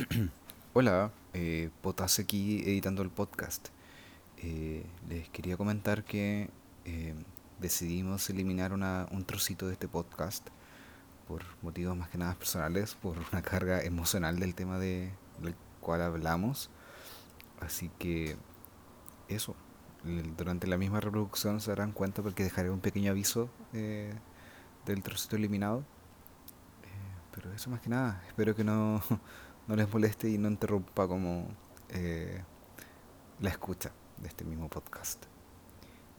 Hola, eh, Potas aquí editando el podcast. Eh, les quería comentar que eh, decidimos eliminar una, un trocito de este podcast por motivos más que nada personales, por una carga emocional del tema de, del cual hablamos. Así que eso, durante la misma reproducción se darán cuenta porque dejaré un pequeño aviso eh, del trocito eliminado. Pero eso más que nada, espero que no, no les moleste y no interrumpa como eh, la escucha de este mismo podcast.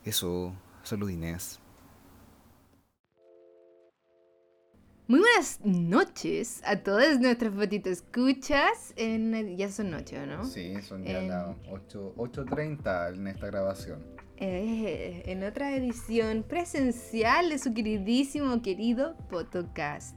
Eso, salud Inés. Muy buenas noches a todas nuestras fotitos escuchas. En, ya son noche, ¿o ¿no? Sí, son ya las 8.30 en esta grabación. Eh, en otra edición presencial de su queridísimo, querido Podcast.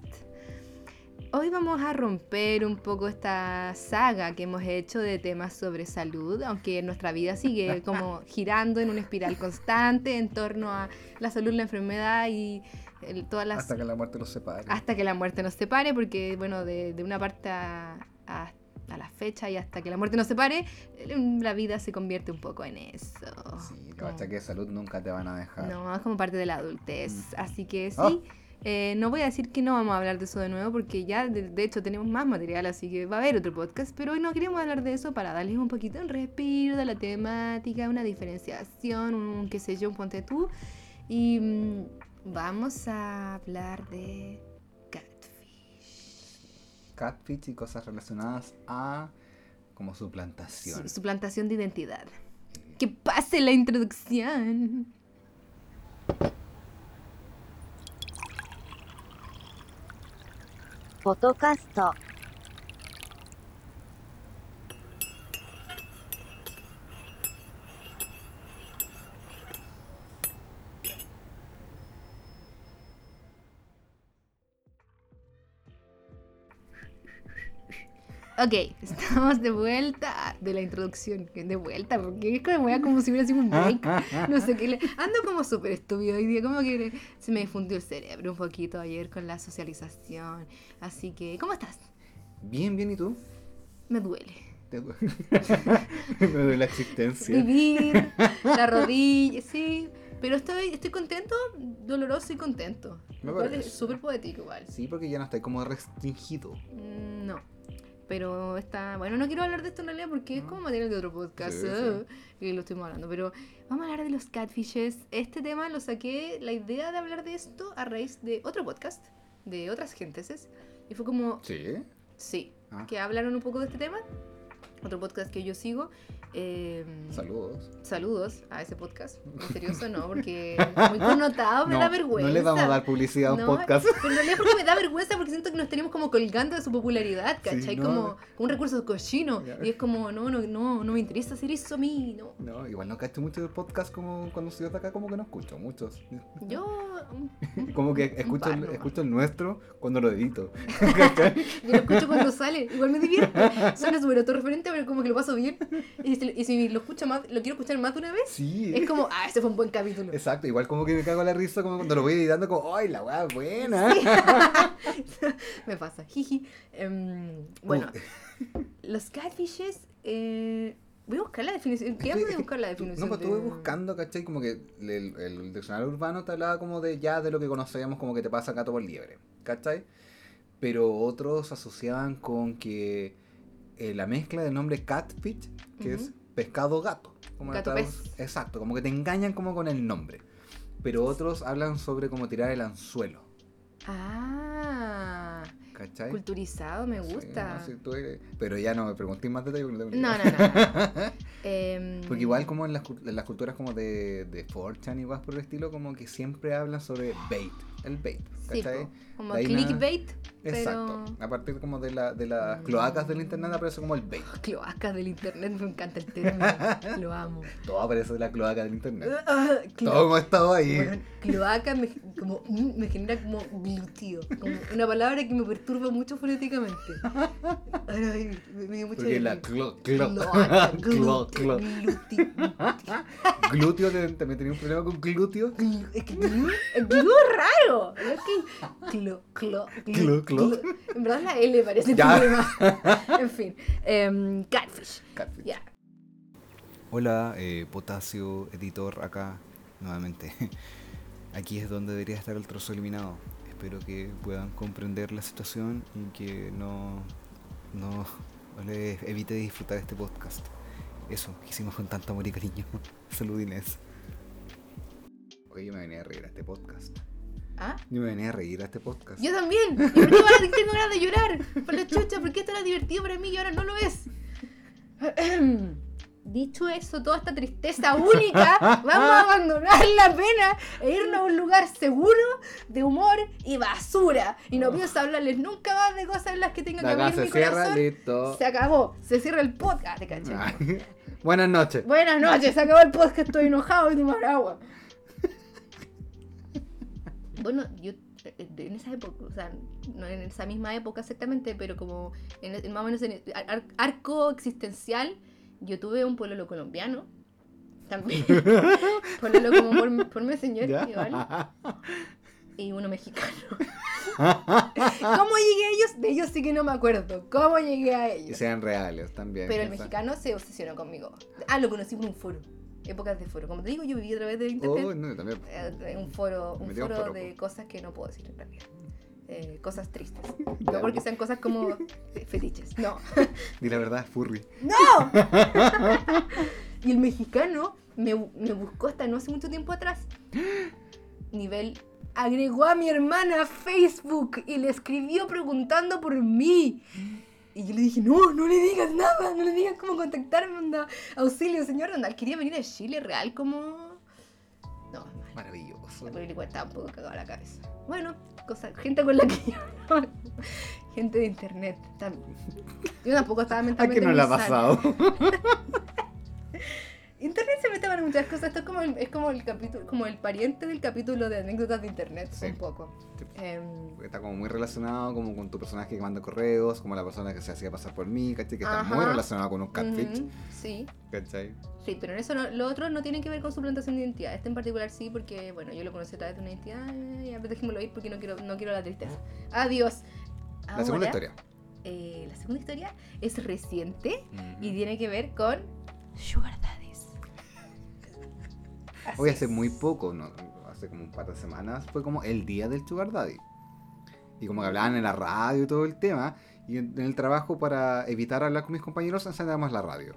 Hoy vamos a romper un poco esta saga que hemos hecho de temas sobre salud, aunque nuestra vida sigue como girando en una espiral constante en torno a la salud, la enfermedad y el- todas las Hasta que la muerte los separe. hasta que la muerte nos separe, porque bueno, de, de una parte a, a- a la fecha y hasta que la muerte nos separe, la vida se convierte un poco en eso. Sí, los Como- achaques de salud nunca te van a dejar. no, es como parte de la adultez. Así que sí, Ah. Eh, no voy a decir que no vamos a hablar de eso de nuevo, porque ya de, de hecho tenemos más material, así que va a haber otro podcast, pero hoy no queremos hablar de eso para darles un poquito un respiro de la temática, una diferenciación, un qué sé yo, un ponte tú. Y mm, vamos a hablar de catfish. Catfish y cosas relacionadas a como suplantación. Su- suplantación de identidad. Que pase la introducción. フォトカスト。Ok, estamos de vuelta de la introducción. De vuelta, porque es como, como si hubiera sido un break. No sé qué. le- Ando como súper estúpido hoy día, como que se me difundió el cerebro un poquito ayer con la socialización. Así que, ¿cómo estás? Bien, bien, ¿y tú? Me duele. Te du- Me duele la existencia. Vivir, la rodilla, sí. Pero estoy, estoy contento, doloroso y contento. Me parece. es súper poético igual. Sí, porque ya no está como restringido. Mm, No. Pero está. Bueno, no quiero hablar de esto en realidad porque es como material de otro podcast. Sí, eh, Y lo estuvimos hablando. Pero vamos a hablar de los catfishes. Este tema lo saqué, la idea de hablar de esto a raíz de otro podcast, de otras gentes. Y fue como, Sí. sí, Ah. que hablaron un poco de este tema. Otro podcast que yo sigo. Eh, Saludos. Saludos a ese podcast. Misterioso no, porque muy connotado, me da vergüenza. No le vamos a dar publicidad a un No, podcast. Pero realidad porque me da vergüenza porque siento que nos tenemos como colgando de su popularidad, Sí, ¿cachai? no, como, no. como un recurso cochino. Y es como, no, no, no, no me interesa hacer eso a mí, no. No, igual no cacho mucho del podcast como cuando estoy de acá, como que no escucho muchos. Yo. Como que escucho, el, escucho el nuestro cuando lo edito. Yo lo escucho cuando sale, igual me divierte. Suena súper autorreferente, pero como que lo paso bien. Y si, y si lo escucho más, lo quiero escuchar más de una vez, Sí. es como, ah, ese fue un buen capítulo. Exacto, igual como que me cago en la risa como cuando lo voy editando como, ¡ay, la weá buena! me pasa, jiji. Em, bueno, Uh, los catfishes. Eh, voy a buscar la definición. ¿Qué estoy- de buscar la definición? No, de- estuve buscando, ¿cachai? Como que el, el diccionario urbano te hablaba como de ya de lo que conocemos, como que te pasa gato por liebre, ¿cachai? Pero otros asociaban con que eh, la mezcla del nombre catfish, que es pescado gato. Como Gato pez. Exacto, como que te engañan como con el nombre. Pero otros hablan sobre como tirar el anzuelo, Ah, ¿cachai? culturizado, me Sí, gusta. no, sí, tú eres- Pero ya no me preguntéis más detalles porque no tengo No, no, no. Em, Porque igual como en las, cu- en las culturas como de, de 4chan y más por el estilo, como que siempre hablan sobre bait, el bait, Sí, ¿cachai? po, como clickbait, Exacto. pero. A partir como de, la, de las Mm. cloacas del internet aparece como el bait. Cloacas del internet, me encanta el término. lo amo. Todo aparece de la cloaca del internet. Ah, Todo hemos estado ahí. Bueno, cloaca me, como, mm, me genera como glúteo, como una palabra que me perturba mucho fonéticamente. Ay, me, me dio mucha Porque la clo, clo, Cloaca, clo, glúteo, clo. glúteo. Glúteo, te- también tenía un problema con glúteo. Glu- Es que glu es Es que clo, clo, Clo, clo. En verdad la L parece Ya. problema. En fin. em, catfish. Hola, eh, Potasio, editor, acá nuevamente. Aquí es donde debería estar el trozo eliminado. Espero que puedan comprender la situación y que no, no, no les evite disfrutar este podcast. Eso, que hicimos con tanto amor y cariño. Salud Inés. Oye, yo me venía a reír a este podcast. ¿Ah? Yo me venía a reír a este podcast. Yo también. ¿Y por qué ahora tengo ganas de llorar? Por la chucha, ¿por qué esto era divertido para mí y ahora no lo es? Dicho eso, toda esta tristeza única, vamos a abandonar la pena e irnos a un lugar seguro de humor y basura. Y no pienso hablarles nunca más de cosas en las que tenga que abrir mi se cierra, corazón. listo. Se acabó, se cierra el podcast, te caché. Buenas noches. Buenas noches, se acabó el podcast, estoy enojado y tomar agua. Bueno, yo eh, en esa época, o sea, no en esa misma época exactamente, pero como en, más o menos en el ar- arco existencial, yo tuve un pololo colombiano. También. pololo como por, por mi señor, ¿Ya? igual. Y uno mexicano. ¿Cómo llegué a ellos? De ellos sí que no me acuerdo. ¿Cómo llegué a ellos? sean reales también. Pero el mexicano se obsesionó conmigo. Ah, lo conocí por un foro. Épocas de foro. Como te digo, yo viví a través de internet. Oh, no, también. Eh, un foro, un foro foro, de cosas que no puedo decir en realidad. Eh, cosas tristes. No porque sean cosas como fetiches. No. Di la verdad, furry. ¡No! y el mexicano me, me buscó hasta no hace mucho tiempo atrás. Nivel. Agregó a mi hermana a Facebook y le escribió preguntando por mí. Y yo le dije, no, no le digas nada, no le digas cómo contactarme, onda. Auxilio, señor, onda. Quería venir a Chile real como... No, mal. Maravilloso. Pero igual estaba un poco cagado la cabeza. Bueno, cosa, gente con la que yo no- Gente de internet. Yo tampoco estaba ¿A mentalmente qué no le ha pasado? Internet se mete para muchas cosas. Esto es como el, es como el capítulo, como el pariente del capítulo de anécdotas de internet, Sí. un poco. Sí. Em, Está como muy relacionado como con tu personaje que manda correos, como la persona que se hacía pasar por mí, ¿cachai? Que está Ajá. muy relacionado con un catfish, sí, ¿cachai? sí, pero en eso no- lo otro no tiene que ver con suplantación de identidad. Este en particular sí, porque bueno, yo lo conocí a través de una identidad. eh, Ya, pero dejémoslo ir porque no quiero, no quiero la tristeza. Adiós. La segunda historia. eh, la segunda historia es reciente y Ujú. tiene que ver con Sugar Daddies. Así Hoy hace es. muy poco, ¿no? hace como un par de semanas, fue como el día del Sugar Daddy. Y como que hablaban en la radio y todo el tema, y en, en el trabajo para evitar hablar con mis compañeros encendamos la radio.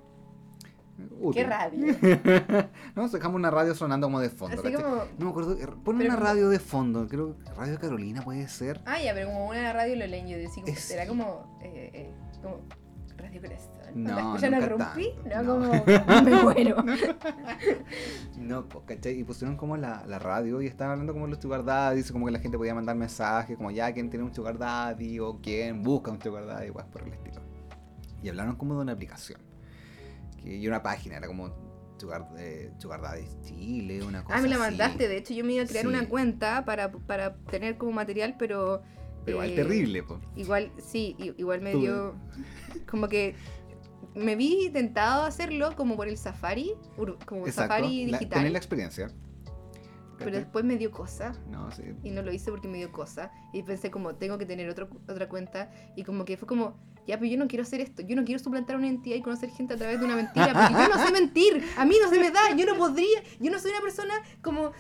¿Qué radio? no, dejamos una radio sonando como de fondo. Así como. No me acuerdo, er, pon una como- radio de fondo, creo que Radio Carolina puede ser. Ah, ya, pero como una radio lo leño. Decía, como, Es- era como. Eh, eh, como Radio Corazón. No, ¿La escuchan a nunca Rumpi? tanto, No, no. como. Me muero. No, po, ¿cachai? Y pusieron como la, la radio y estaban hablando como los sugar daddies, como que la gente podía mandar mensajes, como ya quién tiene un sugar daddy o quién busca un sugar daddy, pues por el estilo. Y hablaron como de una aplicación. Que, y una página, era como Sugar, eh, sugar Daddy Chile, una cosa Ah, me la así. mandaste. De hecho, yo me iba a crear Sí. una cuenta para, para tener como material, pero. Pero al eh, terrible, po. Igual, sí, igual me Tú- dio. Como que. Me vi tentado a hacerlo como por el Safari, como Exacto. Safari la- digital. tener la experiencia. pero después me dio cosa. No, sí. y no lo hice porque me dio cosa. Y pensé como, tengo que tener otro, otra cuenta. Y como que fue como, ya, pero yo no quiero hacer esto. Yo no quiero suplantar una identidad y conocer gente a través de una mentira. Porque yo no sé mentir. A mí no se me da. Yo no podría. Yo no soy una persona como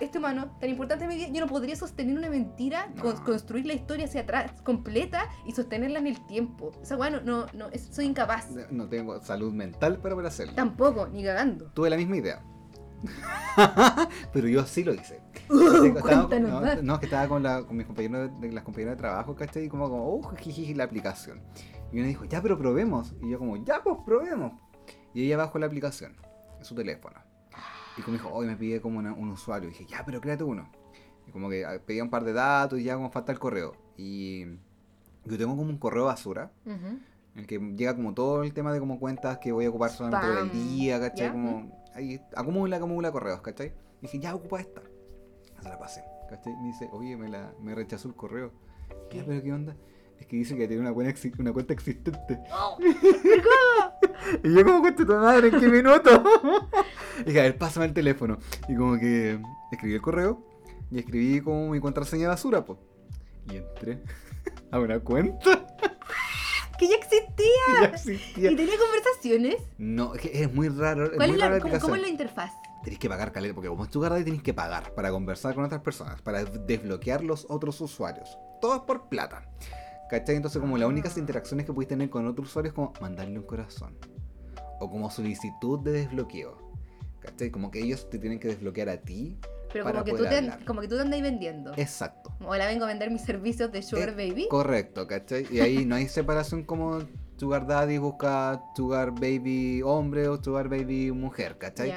este humano tan importante en mi vida. Yo no podría sostener una mentira, No. con- construir la historia hacia atrás completa y sostenerla en el tiempo. O sea, bueno, no, no, es- soy incapaz. No tengo salud mental para poder hacerlo. Tampoco, ni cagando. Tuve la misma idea. Pero yo sí lo hice. Uh, Estaba- no, no, es que estaba con, la, con mis compañeros de, las compañeras de trabajo, ¿cachai? Y como, como, oh, jijiji, la aplicación. Y uno dijo, ya, pero probemos. Y yo como, ya, pues probemos. Y ella bajó la aplicación en su teléfono. Y como dijo, hoy me pide como una- un usuario. Y dije, ya, pero créate uno. Y como que ah, pedía un par de datos y ya como falta el correo. Y yo tengo como un correo basura. En el que llega como todo el tema de como cuentas que voy a ocupar solamente por el día, ¿cachai? Como ahí acumula, acumula correos, ¿cachai? Y dije, ya ocupa esta. Se la pasé, ¿cachai? Me dice, oye, me, la, me rechazó el correo. Ya, pero ¿qué onda? Es es que dice que tiene una, buena exi- una cuenta existente. Oh, y yo como cuento tu madre en qué minuto. y dije, a ver, pásame el teléfono. Y como que escribí el correo y escribí como mi contraseña basura, pues. Y entré a una cuenta que ya existía. ya existía. ¿Y tenía conversaciones? No, es que es muy raro. Es ¿Cuál muy es la, cómo, cómo es la interfaz? Tenéis que pagar caleta, porque como es tu Daddy tenéis que pagar para conversar con otras personas, para desbloquear los otros usuarios. Todo es por plata. ¿Cachai? Entonces como las únicas interacciones que puedes tener con otro usuario es como mandarle un corazón. O como solicitud de desbloqueo. ¿Cachai? Como que ellos te tienen que desbloquear a ti. Pero Para como que, tú poder te, hablar. como que tú te andas ahí vendiendo. Exacto. Hola, vengo a vender mis servicios de Sugar Eh, Baby. Correcto, ¿cachai? Y ahí no hay separación como Sugar Daddy busca Sugar Baby hombre o Sugar Baby mujer, ¿cachai?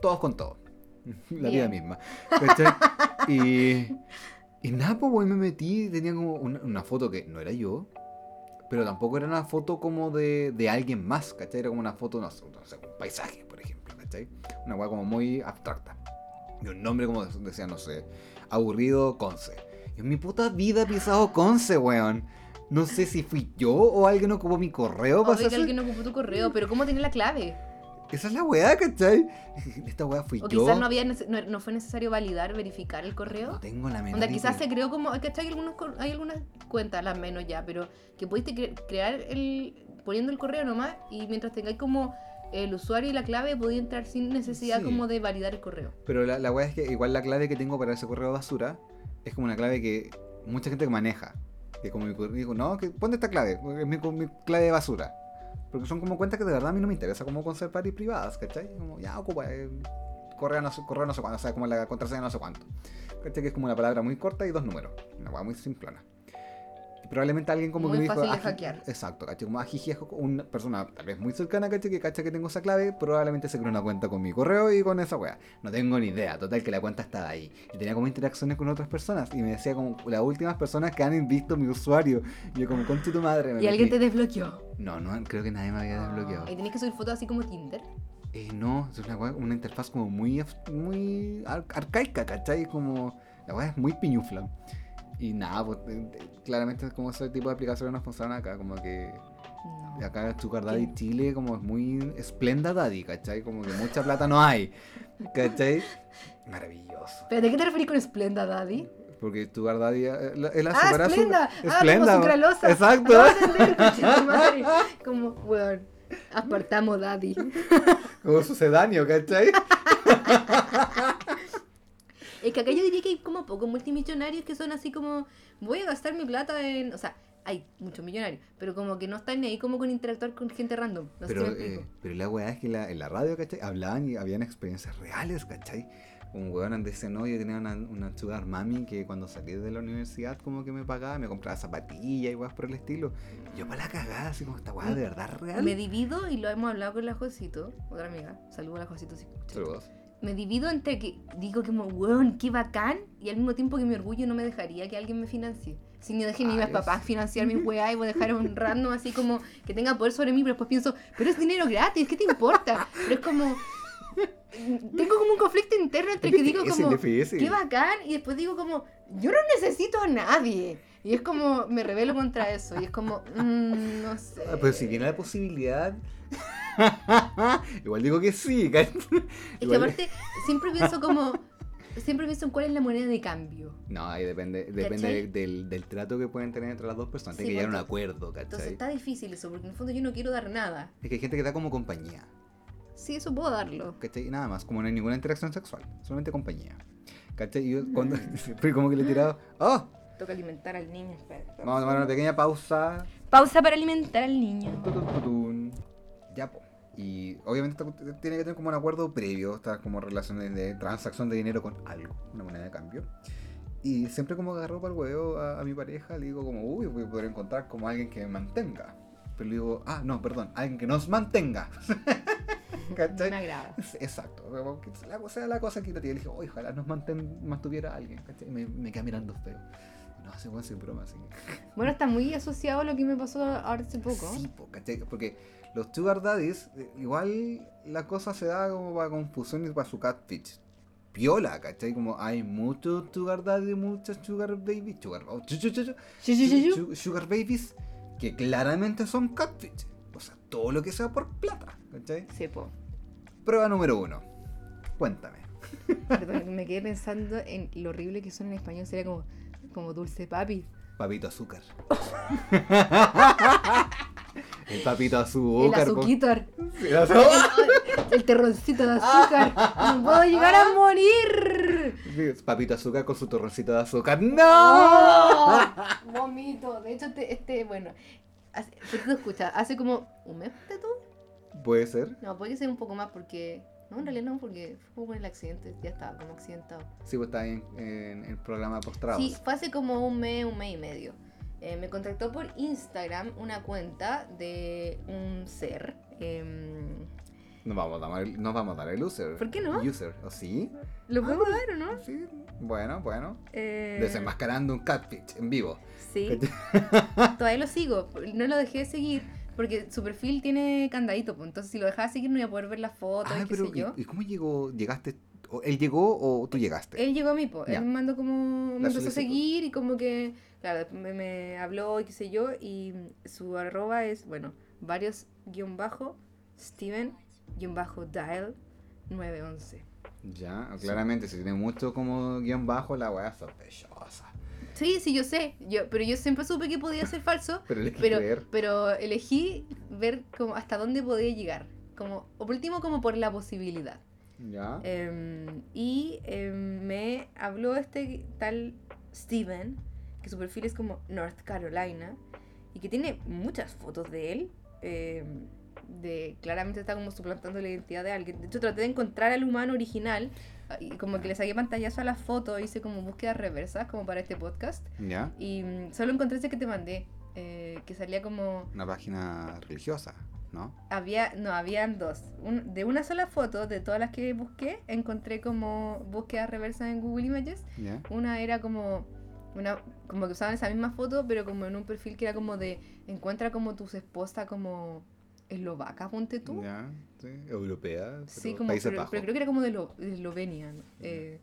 Todos con todo. La Bien. vida misma. ¿Cachai? y, y nada, pues, güey, me metí tenía como una, una foto que no era yo, pero tampoco era una foto como de, de alguien más, ¿cachai? Era como una foto, no sé, no sé, un paisaje, por ejemplo, ¿cachai? Una weá como muy abstracta. Y un nombre como decía, no sé, aburrido Conce. Y en mi puta vida he pisado Conce, weón. No sé si fui yo o alguien ocupó mi correo para Obvio que hacer- alguien ocupó tu correo, pero ¿cómo tenía la clave? Esa es la weá, ¿cachai? Esta weá fui O yo. quizás no, había no, no fue necesario validar, verificar el correo. No tengo la menor Onda, quizás se creó como. Que hay, algunos, hay algunas cuentas, las menos ya, pero que pudiste cre- crear el. poniendo el correo nomás y mientras tengáis como el usuario y la clave podía entrar sin necesidad Sí. como de validar el correo. Pero la, la weá es que igual la clave que tengo para ese correo basura es como una clave que mucha gente maneja. Que como mi digo, no, que ponte esta clave, es mi, mi clave de basura. Porque son como cuentas que de verdad a mí no me interesa como conservar y privadas, ¿cachai? Como ya ocupa eh, correo, no sé, correo no sé cuánto, o sea, como la contraseña no sé cuánto. ¿Cachai? Que es como una palabra muy corta y dos números. Una weá muy simplona. Probablemente alguien como Muy que me dijo. fácil de "Ah, hackear". Exacto, ¿cachai? Como ajiji, una persona tal vez muy cercana, ¿cachai? Que cacha que tengo esa clave, probablemente se creó una cuenta con mi correo y con esa weá. No tengo ni idea, total que la cuenta estaba ahí. Y tenía como interacciones con otras personas. Y me decía como las últimas personas que han visto mi usuario. Y yo como, concha tu madre. me Y alguien te desbloqueó. No, no, creo que nadie me había desbloqueado. Y tenías que subir fotos así como Tinder. Eh, no, es una, una interfaz como muy, muy ar- arcaica, ¿cachai? Como, la weá es muy piñufla. Y nada, pues claramente es como ese tipo de aplicaciones no funcionan acá, como que No. acá Sugar Daddy Chile como es muy esplenda daddy, ¿cachai? Como que mucha plata no hay, ¿cachai? Maravilloso. ¿Pero de qué te referís con Splenda, Daddy? Porque Sugar Daddy eh, la- es la Ah, super azul- Splenda. Ah, Esplenda, como sucralosa. Exacto. Madre. Como, weón, apartamos Daddy. Como sucedáneo, ¿cachai? Es que acá yo diría que hay como pocos multimillonarios que son así como, voy a gastar mi plata en... O sea, hay muchos millonarios, pero como que no están ahí como con interactuar con gente random. No sé Pero, si explico. eh, pero la weá es que la- en la radio, ¿cachai? Hablaban y habían experiencias reales, ¿cachai? Un weón dice, no, yo tenía una, una sugar mami que cuando salí de la universidad como que me pagaba, me compraba zapatillas y weas por el estilo. Y yo para la cagada, así como esta weá de verdad real. Me divido y lo hemos hablado con la Josito, otra amiga. Saludos a la Josito. si. Saludos. Me divido entre que digo que weón, qué bacán, y al mismo tiempo que mi orgullo no me dejaría que alguien me financie. Si no dejé ni mis papás financiar mis weá y voy a dejar a un random así como que tenga poder sobre mí, pero después pienso, pero es dinero gratis, ¿qué te importa? Pero es como. Tengo como un conflicto interno entre que digo como, qué bacán, y después digo como, yo no necesito a nadie. Y es como, me rebelo contra eso, y es como, mm, no sé. Ah, pero si tiene la posibilidad. Igual digo que sí. Es que aparte, siempre pienso como, siempre pienso en cuál es la moneda de cambio. No, ahí depende, depende del, del trato que pueden tener entre las dos personas. Sí, Tiene que llegar a un acuerdo, Entonces ¿cachai? está difícil eso, porque en el fondo yo no quiero dar nada. Es que hay gente que da como compañía. Sí, eso puedo darlo. ¿Cachai? Nada más, como no hay ninguna interacción sexual, solamente compañía. ¿Cachai? Y yo cuando fui como que le he tirado, ¡oh! Toca alimentar al niño. espera. Vamos a tomar una pequeña pausa. Pausa para alimentar al niño. Po. Y obviamente tiene que tener como un acuerdo previo, estas como relaciones de transacción de dinero con algo, una moneda de cambio. Y siempre como agarro para el huevo a, a mi pareja, le digo como, uy, voy a poder encontrar como alguien que me mantenga. Pero le digo, ah, no, perdón, alguien que nos mantenga. ¿Cachai? Me agrada. Exacto, que sea la, cosa equitativa. Le dije, "Oye, ojalá nos manten, mantuviera alguien. ¿cachai? Y Me, me queda mirando feo. No. Bueno, está muy asociado a lo que me pasó ahora hace poco. Sí, po. Porque los sugar daddies, eh, igual la cosa se da como para confusión y para su catfish. piola, ¿cachai? Como hay muchos sugar daddy, muchas sugar baby, sugar, oh, chu, chu, chu, chu, Chu, chu, chu, chu. su- sugar babies que claramente son catfish. O sea, todo lo que sea por plata, ¿cachai? Sí, po. Prueba número uno. Cuéntame. Perdón, me quedé pensando en lo horrible que son en español. Sería como, como dulce papi. Papito azúcar. El papito El azúcar. po. azuquitor. El. El terroncito de azúcar. No puedo llegar a morir. Papito azúcar con su torroncito de azúcar. ¡No! ¡Oh! Vomito. De hecho, este, este bueno. Hace, tú escuchas, hace como un mes de tú. Puede ser. No, puede ser un poco más porque. No, en realidad no, porque fue como el accidente. Ya estaba como accidentado. Sí, pues está en, en el programa postrados. Sí, fue hace como un mes, un mes y medio. Eh, me contactó por Instagram una cuenta de un ser. em, Nos vamos a dar, nos vamos a dar el user. ¿Por qué no? User, ¿o sí? ¿Lo podemos dar o no? Sí. Bueno, bueno. Eh, Desenmascarando un catfish en vivo. Sí. Todavía lo sigo. No lo dejé de seguir porque su perfil tiene candadito. Pues, entonces, si lo dejaba de seguir, no iba a poder ver las fotos Ah, y qué pero sé yo. ¿y, cómo llegó? ¿Llegaste? o ¿Él llegó o tú llegaste? Él llegó a mí. Ya. él me mandó como. La Me empezó a seguir y como que. Claro, después me, me habló y qué sé yo. Y su arroba es, bueno, varios guion bajo, Steven guion bajo dial 911. Ya, claramente, si tiene mucho como guion bajo, la weá es sospechosa. Sí, sí, yo sé. Yo, pero yo siempre supe que podía ser falso. Pero que pero, creer. pero elegí ver como hasta dónde podía llegar. Como, o por último, como por la posibilidad. Ya. Em, y em, me habló este tal Steven, que su perfil es como North Carolina, y que tiene muchas fotos de él. em, de claramente está como suplantando la identidad de alguien. De hecho, traté de encontrar al humano original y como que le saqué pantallazo a las fotos, hice como búsquedas reversas como para este podcast. Ya. Y mm, solo encontré ese que te mandé, eh, que salía como Una página religiosa, ¿no? había, no, habían dos. Un- de una sola foto, de todas las que busqué, encontré como búsquedas reversas en Google Images. Ya. Una era como, una, como que usaban esa misma foto, pero como en un perfil que era como de, encuentra como tus esposas como eslovaca, ponte tú. Ya, sí. Europea. Pero Sí, como, Países pero, Bajos. pero creo que era como de, Lo- de Eslovenia. Eh,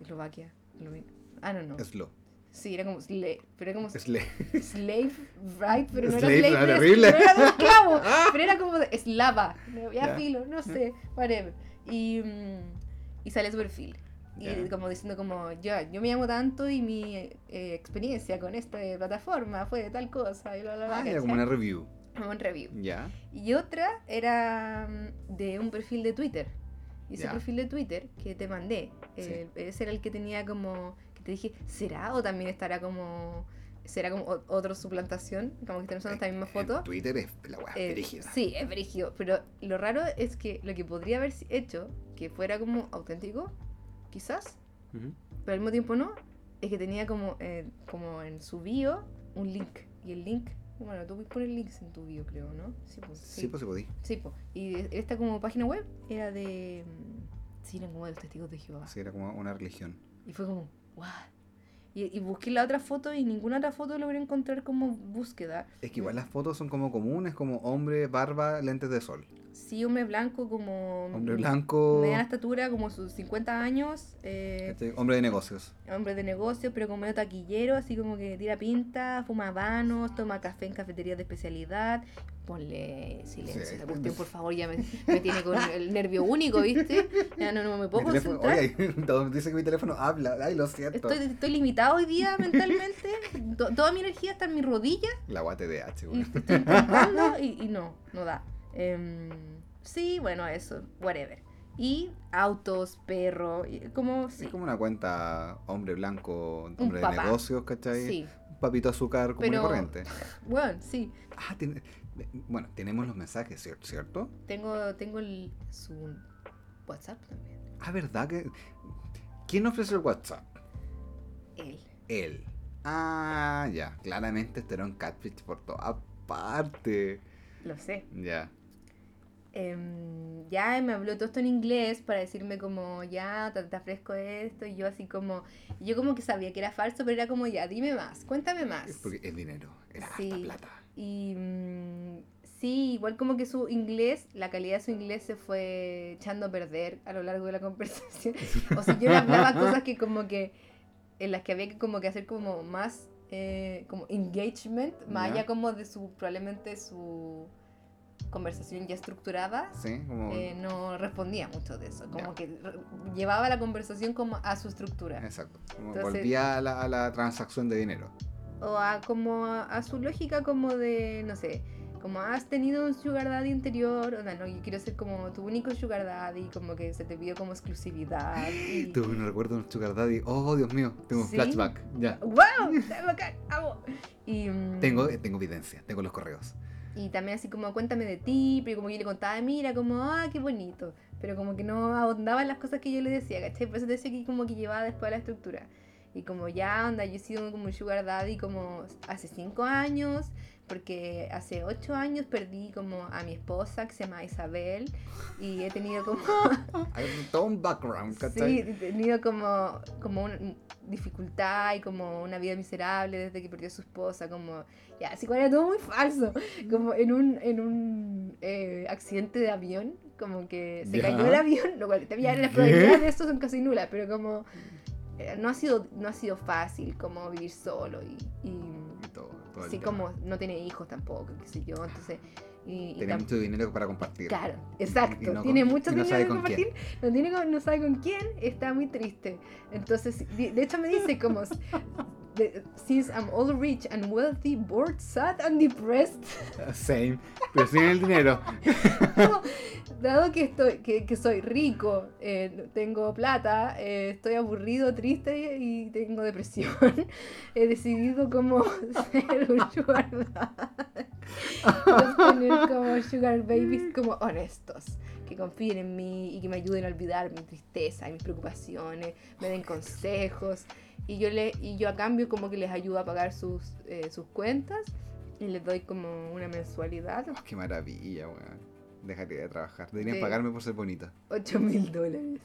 Eslovaquia. Eslovenia. Ah, no, no. Slow. Sí, era como slave, pero era como Slay. slave, right, pero no Slave, era slave, no, no era de esclavo, pero era como de eslava, ya Ya. filo, no sé, whatever. Y, mm, y sale su perfil. Y Ya. como diciendo como, ya, yo me llamo tanto y mi eh, experiencia con esta plataforma fue de tal cosa y bla, bla, bla. Ah, era como una review. Un review. Y otra era mm, de un perfil de Twitter. Y ese perfil de Twitter que te mandé, eh, ese era el que tenía como, que te dije, ¿será o también estará como, será como otra suplantación? Como que están usando esta misma En foto. Twitter es la weá Eh, sí, es brígido. Pero lo raro es que lo que podría haber hecho, que fuera como auténtico, quizás, Ujú. pero al mismo tiempo no, es que tenía como, eh, como en su bio un link. Y el link, bueno, tú puedes poner links en tu bio, creo, ¿no? Sí, pues, Sí, pues se podía. Sí, po. y esta como página web era de... mm, Sí, eran como de los testigos de Jehová. Sí, era como una religión. Y fue como, ¿what? Y, y busqué la otra foto y ninguna otra foto logré encontrar como búsqueda. Es que igual las fotos son como comunes, como hombre, barba, lentes de sol. Sí, hombre blanco como... Hombre blanco, Mediana estatura, como sus 50 años. eh, este, hombre de negocios. hombre de negocios, pero como medio taquillero, así como que tira pinta, fuma vanos, toma café en cafeterías de especialidad. Ponle silencio, Sí. cuestión, por favor, ya me, me tiene con el nervio único, ¿viste? Ya no, no me puedo teléfono- concentrar. oye, dice que mi teléfono habla. Ay, lo siento. Estoy, estoy limitado hoy día mentalmente. To- toda mi energía está en mi rodilla La guate de H, y güey. estoy intentando y, y no, no da. Em, sí, bueno, eso, whatever. Y autos, perro, y como sí. Es como una cuenta hombre blanco, hombre de negocios, ¿cachai? Sí, Un papito azúcar común y Pero- corriente. bueno, sí. Ah, tiene- bueno, tenemos los mensajes, ¿cier- ¿cierto? Tengo, tengo el, su WhatsApp también. Ah, ¿verdad que... ¿Quién ofrece el WhatsApp? Él. Él. Ah, ya. Claramente era un catfish por todas partes. Lo sé. Ya. Em, ya me habló todo esto en inglés para decirme como, ya, te, te ofrezco esto. Y yo así como, yo como que sabía que era falso, pero era como, ya, dime más, cuéntame más. Es porque es dinero. Era Sí. harta plata. Y mm, Sí, igual como que su inglés, la calidad de su inglés se fue echando a perder a lo largo de la conversación. O sea, yo le hablaba cosas que como que, en las que había que como que hacer como más, eh, como engagement, más Ya. allá como de su, probablemente su conversación ya estructurada. Sí, como... eh, no respondía mucho de eso, como que llevaba la conversación como a su estructura. Exacto. Como Entonces- volvía a la, a la transacción de dinero. o a como a, a su lógica como de, no sé, como has tenido un sugar daddy interior, o sea, no, yo quiero ser como tu único sugar daddy, como que se te pidió como exclusividad. Y... Tuve un recuerdo de un sugar daddy. Oh, Dios mío. Tengo un ¿Sí? flashback. Ya. ¡Wow! Y, Tengo, eh, tengo evidencia. Tengo los correos. Y también así como cuéntame de ti, pero como yo le contaba, mira, como, ah, qué bonito. Pero como que no ahondaba en las cosas que yo le decía, ¿cachai? Por eso te decía que como que llevaba después a la estructura. Y como ya, onda, yo he sido como un sugar daddy como hace cinco años, porque hace ocho años perdí como a mi esposa que se llama Isabel y he tenido como Hay todo un background, sí, he tenido como como una dificultad y como una vida miserable desde que perdió a su esposa como ya así que era todo muy falso como en un en un eh, accidente de avión como que se cayó el avión lo cual ya las probabilidades de esto son casi nulas pero como eh, no ha sido no ha sido fácil como vivir solo y, y Y todo, así como no tiene hijos tampoco qué sé yo entonces y, tam- mucho dinero para compartir. Claro, exacto. no tiene con- mucho no dinero con compartir, no, tiene no sabe con quién, está muy triste. Entonces, de, de hecho me dice como, de- since I'm all rich and wealthy, bored, sad and depressed, Same. Pero sin el dinero. como, dado que, estoy, que, que soy rico, eh, tengo plata, eh, estoy aburrido, triste y tengo depresión, he decidido como ser un sugar daddy. Tener como sugar babies como honestos, que confíen en mí y que me ayuden a olvidar mi tristeza y mis preocupaciones, me den consejos y yo le y yo a cambio como que les ayudo a pagar sus, eh, sus cuentas y les doy como una mensualidad, Oh, qué maravilla, weón. Dejaría de trabajar. Deberían De- pagarme por ser bonita. 8 mil dólares.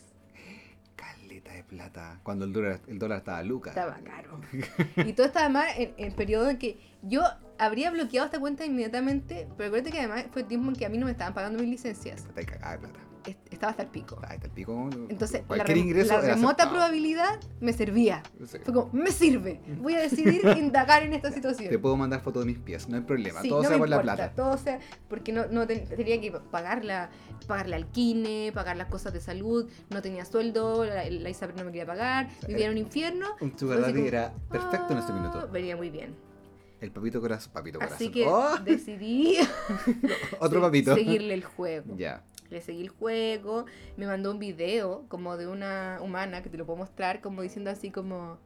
Caleta de plata. Cuando el dólar, el dólar estaba lucas. Estaba caro. Y todo esto además en, en periodo en que yo habría bloqueado esta cuenta inmediatamente, pero acuérdate que además fue tiempo en que a mí no me estaban pagando mis licencias. Está cagada plata. Est- Estaba hasta el pico. Ahí está el pico. Entonces, la, cualquier rem- ingreso la remota aceptado. probabilidad me servía. Sí. Fue como, me sirve. Voy a decidir indagar en esta situación. Te puedo mandar fotos de mis pies, no hay problema. Sí, Todo no sea por la importa, plata. Todo sea, porque no, no ten- tenía que pagar la, pagarle al kine, pagar las cosas de salud, no tenía sueldo, la, la Isabel no me quería pagar, vivía en un infierno. Un sugar daddy era perfecto en este ah, minuto. Venía muy bien. El papito corazón. Papito corazón. Así que ¡Oh! decidí Otro papito. seguirle el juego. Ya. Le seguí el juego, me mandó un video como de una humana que te lo puedo mostrar, como diciendo así como,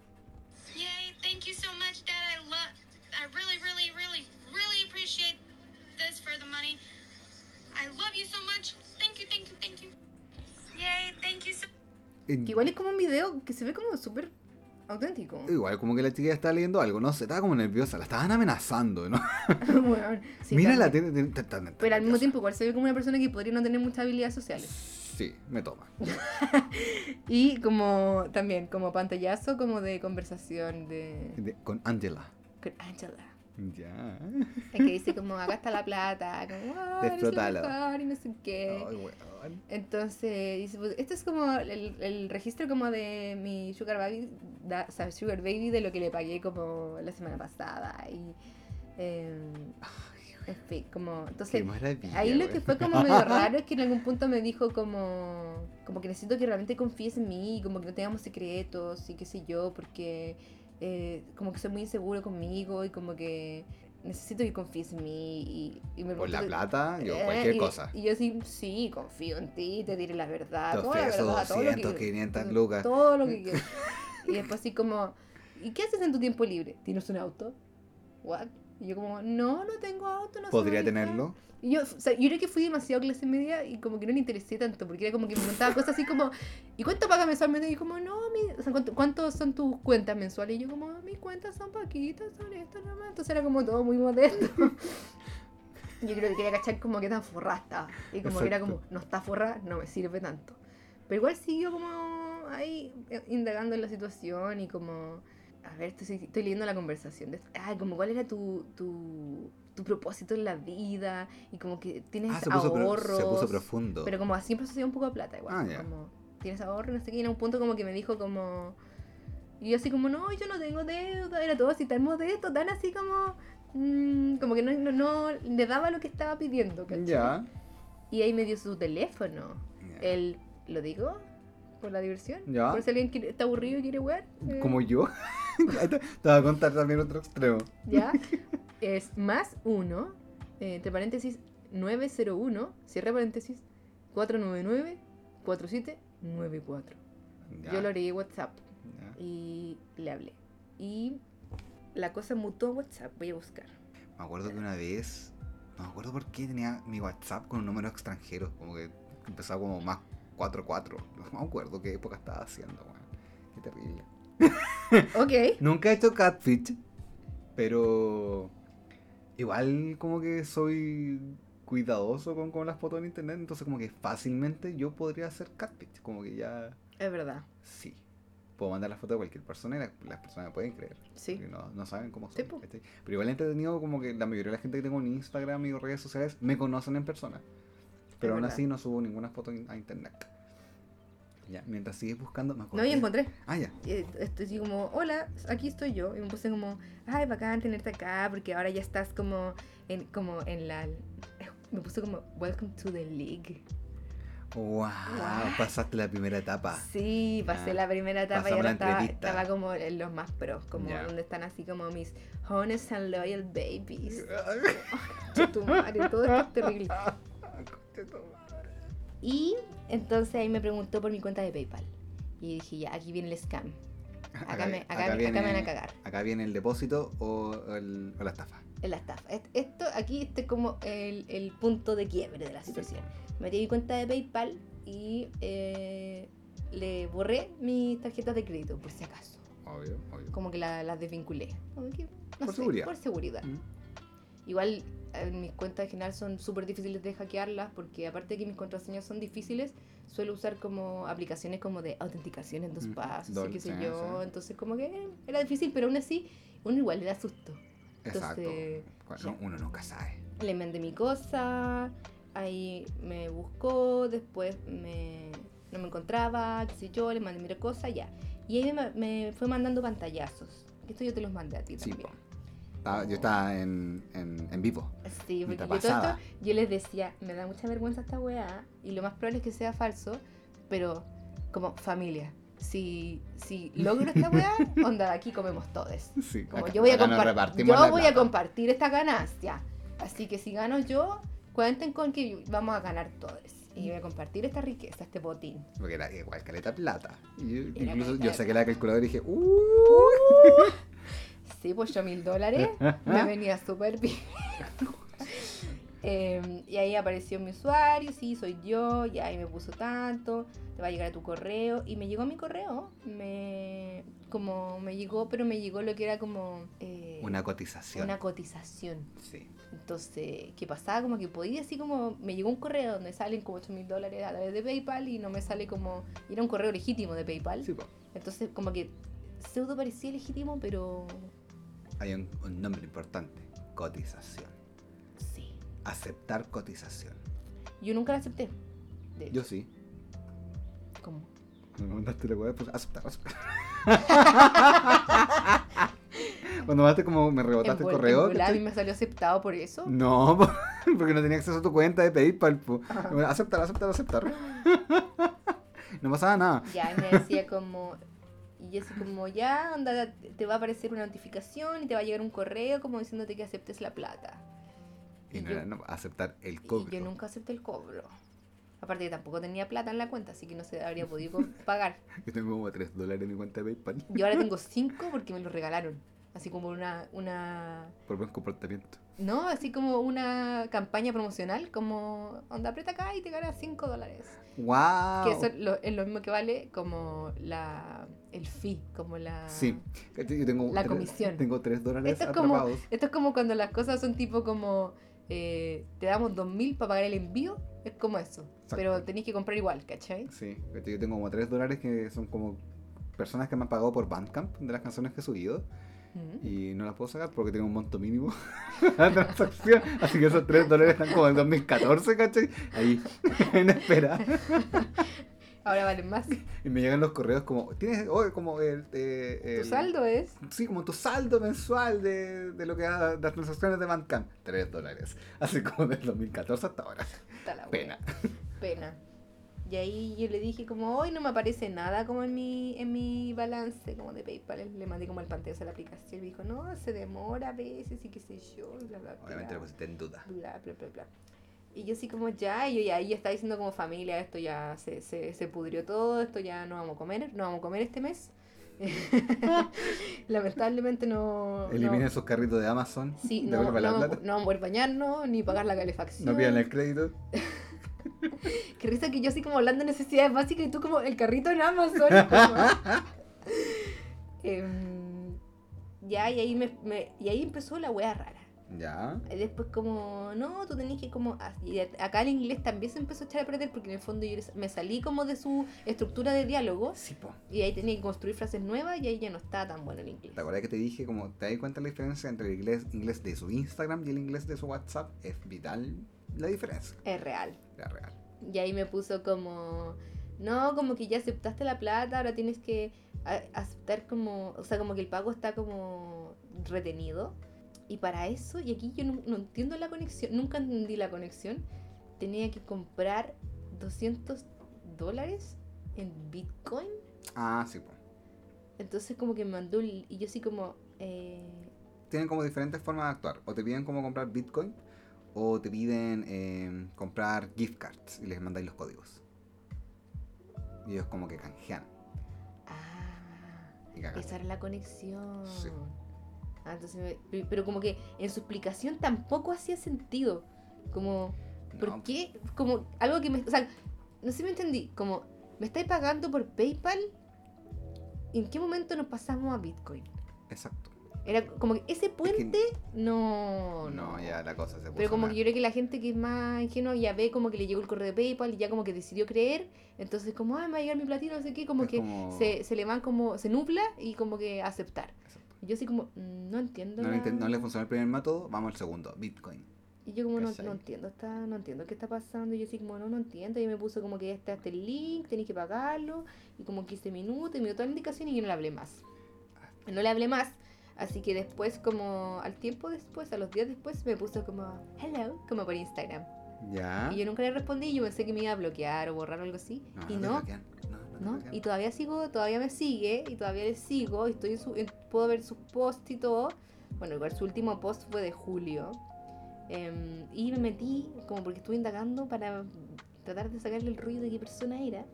Yay, thank you so much, Dad. I love I really, really, really, really appreciate this for the money. I love you so much. Thank you, thank you, thank you. Yay, thank you so que igual es como un video que se ve como súper auténtico. Igual, como que la chica estaba leyendo algo, no sé, estaba como nerviosa, la estaban amenazando, ¿no? Sí, Mira la Pero al mismo tiempo igual se ve como una persona que podría no tener muchas habilidades sociales. Sí, me toma. Y como también, como pantallazo como de conversación de De- con Angela. con Angela. Ya. Es que dice como acá está la plata, como "Ah, eres lo Explótalo. mejor", y no sé qué. Ay, weón. Entonces dice, pues, esto es como el, el registro como de mi sugar baby, da- o sea, sugar baby de lo que le pagué como la semana pasada y em, en fin, como entonces. Ahí lo que fue como medio raro es que en algún punto me dijo como, como que necesito que realmente confíes en mí, como que no tengamos secretos y qué sé yo, porque eh, como que soy muy inseguro conmigo y como que necesito que confíes en mí y, y me Por la plata, yo, Eh, cualquier y- cosa. Y yo sí, sí, confío en ti, te diré la verdad, Te toda la ofrezco verdad, todo lo 200, que 500 lucas. Todo lo que quieras. y después así como, ¿y qué haces en tu tiempo libre? ¿Tienes un auto? ¿What? Y yo como, no, no tengo auto, no sé ¿Podría manejar". tenerlo? Y yo, o sea, yo creo que fui demasiado clase media y como que no le interesé tanto, porque era como que me contaba cosas así como, ¿y cuánto paga mensualmente? Y yo como, no, mi, o sea, ¿cuánto, cuántos son tus cuentas mensuales? Y yo como, mis cuentas son poquitas, son estas nomás. Entonces era como todo muy modesto. yo creo que quería cachar como que tan forrada estaba. Y como que era Exacto. como, no está forrada, no me sirve tanto. Pero igual siguió como ahí eh, indagando en la situación y como A ver, estoy, estoy leyendo la conversación. De, ay, como cuál era tu, tu, tu propósito en la vida y como que tienes Ah, se puso, pro- ahorros. se puso profundo. Pero como siempre asociado un poco a plata igual. Ah. Como tienes ahorro, no sé qué. Y en un punto como que me dijo como... Y yo así como, no, yo no tengo deuda. Era todo así tan modesto, tan así como... mm, como que no, no, no le daba lo que estaba pidiendo, ¿cachai? Ya. Y ahí me dio su teléfono. El, ¿lo digo? Por la diversión. Ya. Por si alguien quiere- está aburrido y quiere jugar. eh, Como yo. Te, voy a contar también otro extremo. ¿Ya? es más uno, eh, entre paréntesis, 901, cierre paréntesis, 499, 4794. Ya, Yo lo agregué WhatsApp ya. y le hablé. Y la cosa mutó a WhatsApp, voy a buscar. Me acuerdo que una vez, no me acuerdo por qué tenía mi WhatsApp con un número extranjero, como que empezaba como más 44. No me acuerdo qué época estaba haciendo, weón. Qué terrible. Ok. Nunca he hecho catfish, pero igual como que soy cuidadoso con, con las fotos en internet, entonces como que fácilmente yo podría hacer catfish, como que ya Es verdad. sí. Puedo mandar las fotos de cualquier persona y la- las personas me pueden creer. Sí. porque no, no saben cómo soy. Pero igual he entendido como que la mayoría de la gente que tengo en Instagram y redes sociales me conocen en persona. Pero aún verdad. así no subo ninguna foto a internet. Ya, mientras sigues buscando, me No, acordé. ya encontré. Ah, ya. Y Estoy como, hola, aquí estoy yo. Y me puse como, ay, bacán tenerte acá, porque ahora ya estás como en, como en la... Me puse como, welcome to the league. Wow, pasaste la primera etapa. Sí, pasé la primera etapa y ahora estaba, estaba como en los más pros, como donde están así como mis honest and loyal babies. Tu madre, todo esto es terrible. Y entonces ahí me preguntó por mi cuenta de PayPal. Y dije, ya, aquí viene el scam. Acá, me, acá, me- acá me van a cagar. Acá viene el depósito o, el- o la estafa. En la estafa. Est- Esto, aquí este es como el, el punto de quiebre de la situación. Metí mi cuenta de PayPal y eh, le borré mis tarjetas de crédito, por si acaso. Obvio, obvio. Como que la- las desvinculé. Como que, no Por sé, seguridad. Por seguridad. Mm. Igual eh, mis cuentas en general son súper difíciles de hackearlas porque aparte de que mis contraseñas son difíciles, suelo usar como aplicaciones como de autenticación en dos Mm, pasos, qué sé yo. sí. Entonces como que eh, era difícil, pero aún así uno igual le da susto. Exacto. Entonces, Bueno, uno nunca sabe. Le mandé mi cosa, ahí me buscó, después me, no me encontraba, qué sé yo, le mandé mi cosa, ya. Y ahí me, me fue mandando pantallazos. Esto yo te los mandé a ti Sí, también. po. Estaba- yo estaba en, en, en vivo. Sí, porque yo, todo esto, pasaba. yo les decía, me da mucha vergüenza esta weá, y lo más probable es que sea falso, pero como familia. Si, si logro esta weá, onda, aquí comemos todos. Sí, Como acá- yo voy a, yo voy a compartir esta ganancia. Así que si gano yo, cuenten con que vamos a ganar todos. Y voy a compartir esta riqueza, este botín. Porque era igual caleta plata. Y yo- incluso yo saqué la calculadora y dije, ¡Uh! Sí, pues yo mil dólares me venía súper bien. Em, y ahí apareció mi usuario, sí, soy yo, y ahí me puso tanto, te va a llegar a tu correo. Y me llegó mi correo, me como me llegó, pero me llegó lo que era como eh, Una cotización. una cotización. Sí. Entonces, ¿qué pasaba? Como que podía así como, me llegó un correo donde salen como 8 mil dólares a través de PayPal y no me sale como, era un correo legítimo de PayPal. Sí, po. Entonces, como que pseudo parecía legítimo, pero Hay un, un nombre importante. Cotización. sí. Aceptar cotización. Yo nunca la acepté. De Yo sí. como, Me mandaste la weá, pues aceptar, aceptar. Cuando mandaste como me rebotaste el correo. en me salió aceptado por eso. No, po, porque no tenía acceso a tu cuenta de PayPal. po. Aceptar, aceptar, aceptar. No pasaba nada. Ya, me decía como, y así como, ya, onda, te va a aparecer una notificación y te va a llegar un correo como diciéndote que aceptes la plata. Y no yo- era no, aceptar el Y cobro. yo nunca acepté el cobro. Aparte que tampoco tenía plata en la cuenta, así que no se habría podido pagar. Yo tengo como 3 dólares en mi cuenta de PayPal. Yo ahora tengo 5 porque me lo regalaron. Así como una, una... Por buen comportamiento. No, así como una campaña promocional, como, onda, aprieta acá y te ganas 5 dólares. ¡Wow! Que eso es lo, es lo mismo que vale como la, el fee, como la... Sí. Yo tengo La tres- comisión. Tengo 3 dólares Esto es como-. Esto es como cuando las cosas son tipo como, eh, te damos 2.000 para pagar el envío, es como eso. Pero tenéis que comprar igual, ¿cachai? Sí, yo tengo como 3 dólares que son como personas que me han pagado por Bandcamp de las canciones que he subido. Mm. Y no las puedo sacar porque tengo un monto mínimo la transacción. Así que esos 3 dólares están como en 2014, ¿cachai? Ahí, en espera. Ahora valen más. Y me llegan los correos como, ¿tienes hoy como el, eh, Tu saldo es. Sí, como tu saldo mensual de, de lo que da de las transacciones de Bandcamp. 3 dólares. Así como del 2014 hasta ahora. Está la. Pena. Pena. Y ahí yo le dije como, hoy no me aparece nada como en mi, en mi balance como de PayPal. Le mandé como el pantallazo a la aplicación y me dijo, no, se demora a veces y qué sé yo. y bla, bla, bla, Obviamente lo pusiste en duda. bla, bla, bla, bla. Y yo así como ya, y yo ahí estaba diciendo como familia, esto ya se, se, se pudrió todo, esto ya no vamos a comer, no vamos a comer este mes. Lamentablemente no... no- Eliminen esos carritos de Amazon. Sí, no, la no, plata. no vamos a poder bañarnos, ni pagar la calefacción. No pidan el crédito. Qué risa que yo así como hablando de necesidades básicas y tú como el carrito en Amazon. como- Em, ya, y ahí, me, me- y ahí empezó la wea rara. Ya. Y después como, no, tú tenés que como... ah, Y acá el inglés también se empezó a echar a perder porque en el fondo yo me salí como de su estructura de diálogo Sí, po. y ahí tenía que construir frases nuevas y ahí ya no estaba tan bueno el inglés. ¿Te acuerdas que te dije como te das cuenta la diferencia entre el inglés, inglés de su Instagram y el inglés de su WhatsApp? Es vital la diferencia. Es real. La real. Y ahí me puso como, no, como que ya aceptaste la plata, ahora tienes que aceptar como, o sea, como que el pago está como retenido. Y para eso, y aquí yo no, no entiendo la conexión, nunca entendí la conexión, tenía que comprar 200 dólares en Bitcoin. Ah, sí, po. Entonces como que me mandó, y yo así como, eh, Tienen como diferentes formas de actuar. O te piden como comprar Bitcoin o te piden eh, comprar gift cards y les mandáis los códigos. Y ellos como que canjean. ah, Y esa era la conexión. Sí. Ah, entonces me- pero como que en su explicación tampoco hacía sentido. Como, ¿por No, qué? Como algo que me... O sea, no sé si me entendí. Como, ¿me estáis pagando por PayPal? ¿En qué momento nos pasamos a Bitcoin? Exacto. Era como que ese puente no, no. No, ya la cosa se puso Pero como mal. que yo creo que la gente que es más ingenua ya ve como que le llegó el correo de PayPal y ya como que decidió creer. Entonces como, ah, me va a llegar mi platino, no sé qué. Como Es que como- se, se le van como, se nubla y como que aceptar. Y yo así como, mm, no entiendo. No, le la- intent- no le funcionó el primer método, vamos al segundo, Bitcoin. Y yo como no, no entiendo, está, no entiendo qué está pasando. Y yo así como, no, no entiendo. Y me puso como que este, este link, tenéis que pagarlo. Y como 15 minutos y me dio toda la indicación y yo no le hablé más. No le hablé más. Así que después, como al tiempo después, a los días después, me puso como, hello, como por Instagram. Ya. Y yo nunca le respondí, yo pensé que me iba a bloquear o borrar o algo así. y no. No. Y todavía sigo, todavía me sigue y todavía le sigo. Y estoy en su, en- puedo ver sus posts y todo. Bueno, igual su último post fue de julio. Em, y me metí, como porque estuve indagando para tratar de sacarle el ruido de qué persona era.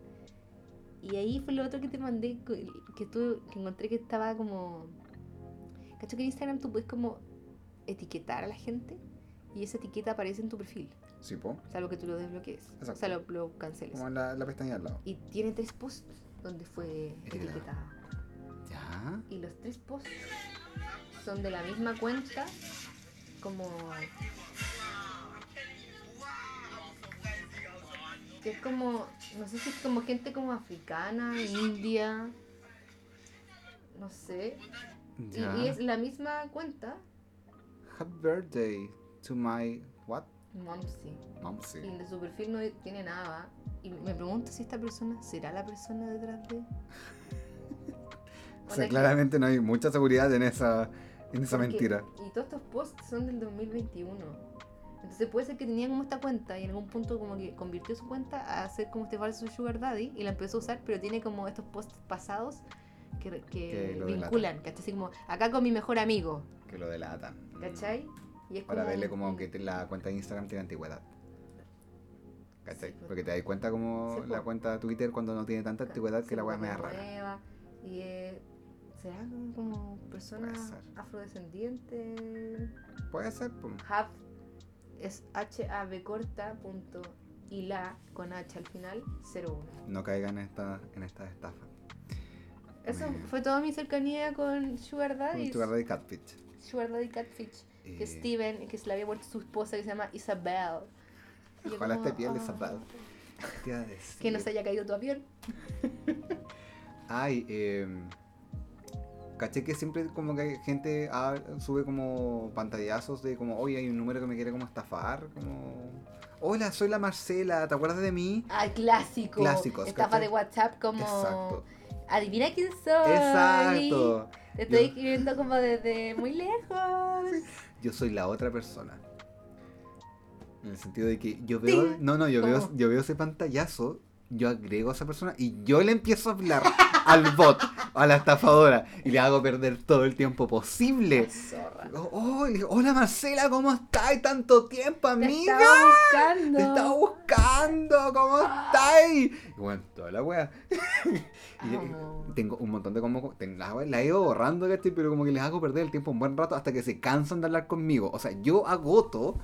Y ahí fue lo otro que te mandé, que, tú, que encontré que estaba como... ¿Cacho que en Instagram tú puedes como etiquetar a la gente? Y esa etiqueta aparece en tu perfil. Sí, po. Salvo que tú lo desbloquees. O Exacto. sea, lo, lo canceles. Como en la, la pestaña al lado. Y tiene tres posts donde fue Etiquetado. etiquetada. Ya. Y los tres posts son de la misma cuenta, como. Que es como. No sé si es como gente como africana, india. No sé. Y, es la misma cuenta. Happy birthday to my what? Momsy. Mom, sí. Y de su perfil no tiene nada. Y me pregunto si esta persona será la persona detrás de. O sea, claramente no hay mucha seguridad en esa, en esa Porque- mentira. Y todos estos posts son del 2021. Entonces puede ser que tenía como esta cuenta y en algún punto como que convirtió su cuenta a hacer como este falso sugar daddy y la empezó a usar, pero tiene como estos posts pasados que, que Que vinculan, ¿cachai? Así como acá con mi mejor amigo, Que lo delatan. ¿cachai? Y es Para como verle como que la cuenta de Instagram tiene antigüedad. ¿Cachai? Sí, pues. Porque te das cuenta como Sí, la pues. cuenta de Twitter cuando no tiene tanta antigüedad que la weá media rara. Y eh, será como persona Puede ser. afrodescendiente. Puede ser, pues. Have es H-A-B corta punto y la con H al final 01. No caigan en esta, en esta estafa. Eso fue toda mi cercanía con Sugar Daddy. Sugar Daddy Catfish. Sugar Daddy Catfish. Que Eh, Steven, que se le había muerto su esposa que se llama Isabel. Y Ojalá como, esté bien, "Ah". Isabel. ¿qué te iba a decir? Que no se haya caído tu avión. Ay, eh, caché que siempre como que hay gente ah, sube como pantallazos de como, oye, hay un número que me quiere como estafar, como... Hola, soy la Marcela, ¿te acuerdas de mí? Ah, clásico. Clásicos, Estafa de WhatsApp como... Exacto. Adivina quién soy. Exacto. Te estoy Yo- escribiendo como desde muy lejos. Yo soy la otra persona. En el sentido de que yo veo... Ting. No, no, yo veo, yo veo ese pantallazo, yo agrego a esa persona y yo le empiezo a hablar al bot, a la estafadora, y le hago perder todo el tiempo posible. Zorra. Oh, oh, hola Marcela, ¿cómo estás? Tanto tiempo, Te amiga. estaba buscando. Te estaba buscando, ¿cómo estás? Y bueno, toda la wea. Y Amo. tengo un montón de como. La, he ido borrando, ¿cachai? Pero como que les hago perder el tiempo un buen rato hasta que se cansan de hablar conmigo. O sea, yo agoto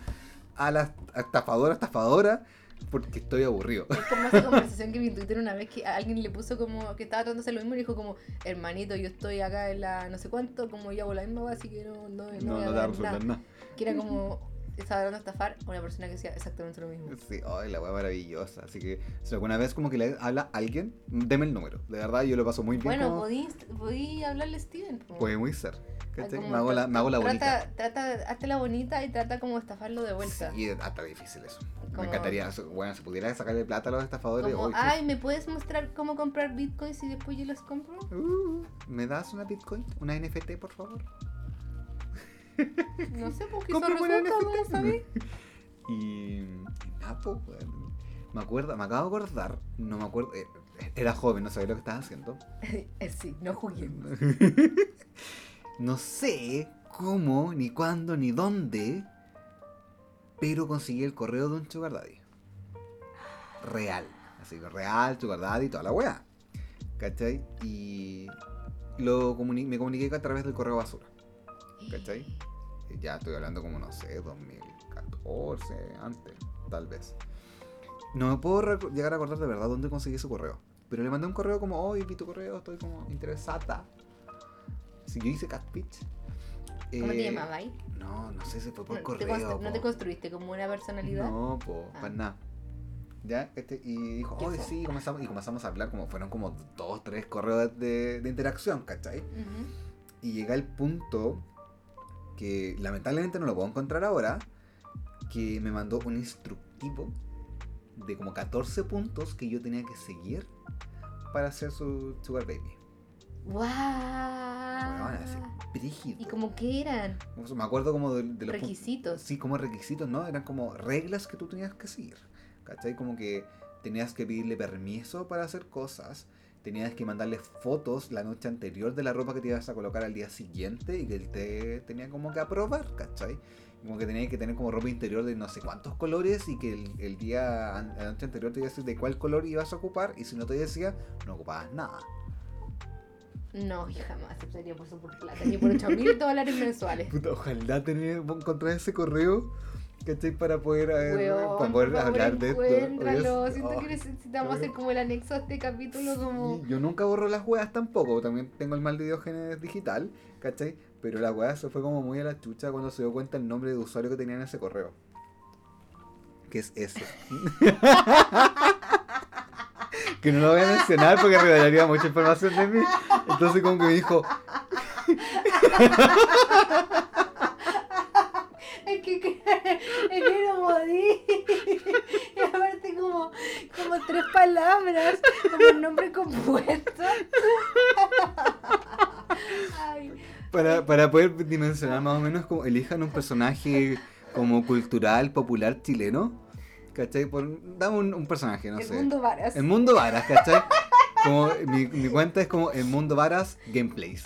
a la estafadora, estafadora, porque estoy aburrido. Es como esa conversación que vi en Twitter una vez que alguien le puso como que estaba hacer lo mismo y dijo como, hermanito, yo estoy acá en la no sé cuánto, como yo hago la misma, así que no, no, no, No, voy a no te va a resolver nada. nada. Que era como, estaba tratando de estafar a una persona que hacía exactamente lo mismo. Sí, ay, la wea maravillosa. Así que si alguna vez como que le habla a alguien, deme el número. De verdad, yo lo paso muy bien. Bueno, como- podí, podí hablarle a Steven. po. Puede muy ser. Ah, como Me hago la, me hago la bonita. trata, Trata, hazte la bonita y trata como estafarlo de vuelta. Sí, hasta difícil eso. Como- Me encantaría. Bueno, si pudiera sacarle plata a los estafadores. Como, uy, ay, ¿me puedes mostrar cómo comprar bitcoins y después yo los compro? Uh, ¿Me das una Bitcoin? ¿Una NFT, por favor? No sé, eso una resulta, NFT. ¿cómo sabes? Y, pues, weón. Me acuerdo, me acabo de acordar, no me acuerdo, eh, era joven, no sabía lo que estaba haciendo. Eh, sí, no juguemos. no sé cómo, ni cuándo, ni dónde, pero conseguí el correo de un sugar daddy. Real, así que real, sugar daddy, toda la weá. ¿Cachai? Y lo comuni- me comuniqué a través del correo basura. ¿Cachai? Ya estoy hablando como, no sé, 2014, antes, tal vez. No me puedo llegar a acordar de verdad dónde conseguí su correo. Pero le mandé un correo como, hoy vi tu correo, estoy como interesada. Si yo hice catpitch. ¿Cómo te eh, llamabas ahí? No, no sé si fue por No, correo. ¿No te construiste como una personalidad? No, po, Ah. para nada. Ya, este, y dijo, ¿Qué hoy fue? sí, comenzamos, y comenzamos a hablar como fueron como dos, tres correos de, de interacción, ¿cachai? Y llega el punto que lamentablemente no lo puedo encontrar ahora, que me mandó un instructivo de como 14 puntos que yo tenía que seguir para hacer su Sugar Baby. ¡Guau! Bueno, así, brígido. ¿Y como qué eran? Me acuerdo como de, de los Requisitos. Sí, como requisitos, ¿no? Eran como reglas que tú tenías que seguir. ¿Cachai? Como que tenías que pedirle permiso para hacer cosas. Tenías que mandarle fotos la noche anterior de la ropa que te ibas a colocar al día siguiente y que él te tenía como que aprobar, ¿cachai? Como que tenías que tener como ropa interior de no sé cuántos colores y que el, el día, la noche anterior te iba a decir de cuál color ibas a ocupar y si no te decía, no ocupabas nada. No, yo jamás aceptaría por eso por plata, ni por 8 mil dólares mensuales. Puta, ojalá tener, encontrar ese correo, ¿cachai? Para poder, Weón, para poder hablar de esto. Siento oh, que necesitamos hacer como el anexo a este capítulo como... sí, yo nunca borro las weas tampoco, también tengo el mal de Diógenes digital, ¿cachai? Pero la wea se fue como muy a la chucha cuando se dio cuenta el nombre de usuario que tenía en ese correo. Que es ese. que no lo voy a mencionar porque revelaría mucha información de mí. Entonces como que me dijo, Es que, que- es que no podí. Y aparte como, como tres palabras, como un nombre compuesto. Ay, Para, para poder dimensionar más o menos, como elijan un personaje como cultural, popular chileno. ¿Cachai? Por, dame un, un personaje, no el sé. mundo varas. El mundo Varas, ¿cachai? Como, mi, mi cuenta es como el mundo Varas Gameplays.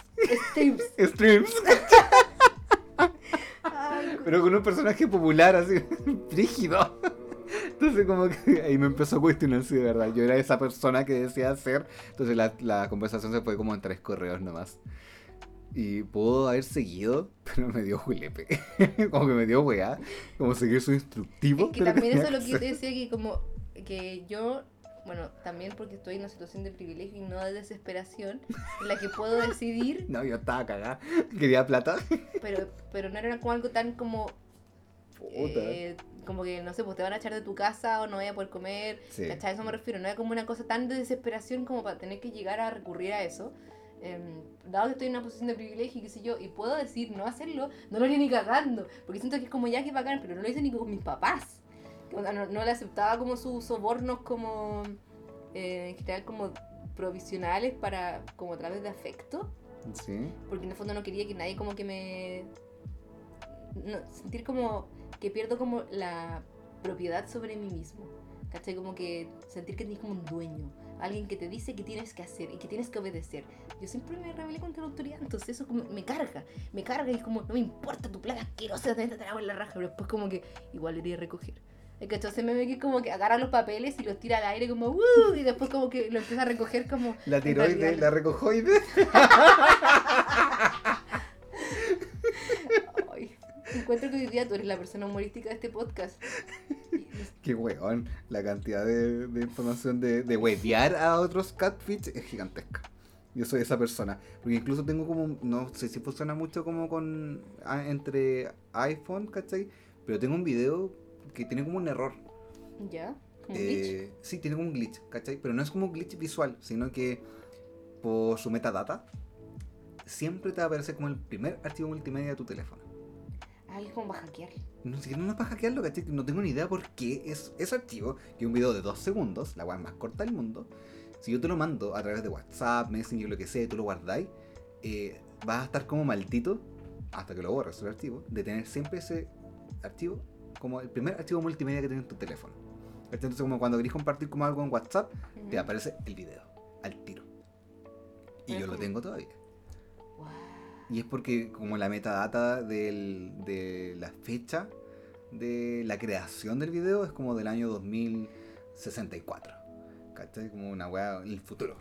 Streams. Streams. Pero con un personaje popular así, rígido. Entonces como que ahí me empezó a cuestionar si de verdad yo era esa persona que decía ser. Entonces la, la conversación se fue como en tres correos nomás. Y pudo haber seguido, pero me dio julepe. como que me dio weá. Como seguir su instructivo. Es que también eso es lo que yo te decía que como que yo, bueno, también porque estoy en una situación de privilegio y no de desesperación, en la que puedo decidir, No, yo estaba cagada. Quería plata. pero, pero no era como algo tan como Puta. eh, como que, no sé, pues te van a echar de tu casa o no voy a poder comer. Sí. ¿Cachai? A eso me refiero. No es como una cosa tan de desesperación como para tener que llegar a recurrir a eso. Em, dado que estoy en una posición de privilegio y qué sé yo, y puedo decir no hacerlo, no lo haría ni cagando. Porque siento que es como ya que bacán, pero no lo hice ni con mis papás. No, no le aceptaba como sus sobornos como, eh, en general, como provisionales para, como a través de afecto. Sí. Porque en el fondo no quería que nadie como que me... No, sentir como que pierdo como la propiedad sobre mí mismo. ¿Cachai? Como que sentir que tienes como un dueño. Alguien que te dice que tienes que hacer y que tienes que obedecer. Yo siempre me rebelé contra la autoridad, entonces eso como me carga. Me carga y es como, no me importa tu plaga asquerosa, te trago en la raja. Pero después como que igual iría a recoger. Cachai se me ve que como que agarra los papeles y los tira al aire como ¡uh! y después como que lo empieza a recoger como La tiroide, la recojoide. Ay, encuentro que hoy día tú eres la persona humorística de este podcast. Qué weón. La cantidad de, de información de, de huevear a otros catfish es gigantesca. Yo soy esa persona. Porque incluso tengo como. No sé si funciona mucho como con. ah, entre iPhone, ¿cachai? Pero tengo un video que tiene como un error. ¿Ya? ¿Como un glitch? Eh, sí, tiene como un glitch, ¿cachai? Pero no es como un glitch visual, sino que por su metadata siempre te va a aparecer como el primer archivo multimedia de tu teléfono. Ah, es como para hackear. No siquiera no es para hackearlo, ¿cachai? No tengo ni idea por qué es ese archivo, que es un video de dos segundos, la weá más corta del mundo. Si yo te lo mando a través de WhatsApp, Messenger, lo que sea, y tú lo guardáis, eh, vas a estar como maldito, hasta que lo borres el archivo, de tener siempre ese archivo como el primer archivo multimedia que tienes en tu teléfono. Entonces, como cuando querés compartir como algo en WhatsApp, te aparece el video, al tiro. Y yo lo tengo todavía. Y es porque como la metadata del, de la fecha de la creación del video es como del año 2064. ¿Cachai? Como una weá el futuro.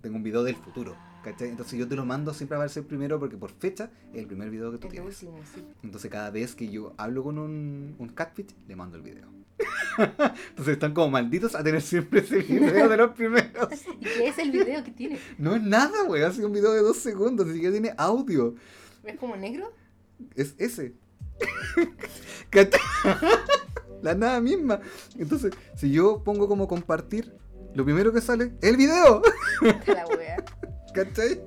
Tengo un video del futuro. ¿Cachai? Entonces yo te lo mando siempre a verse el primero porque por fecha es el primer video que tú Es lo tienes. último, sí. Entonces cada vez que yo hablo con un, un catfish, le mando el video. Entonces están como malditos a tener siempre ese video de los primeros. ¿Y qué es el video que tiene? No es nada, weón. Ha sido un video de dos segundos, ni siquiera tiene audio. ¿Es como negro? Es ese. ¿Cachai? La nada misma. Entonces, si yo pongo como compartir, lo primero que sale es el video. La wea. ¿Cachai?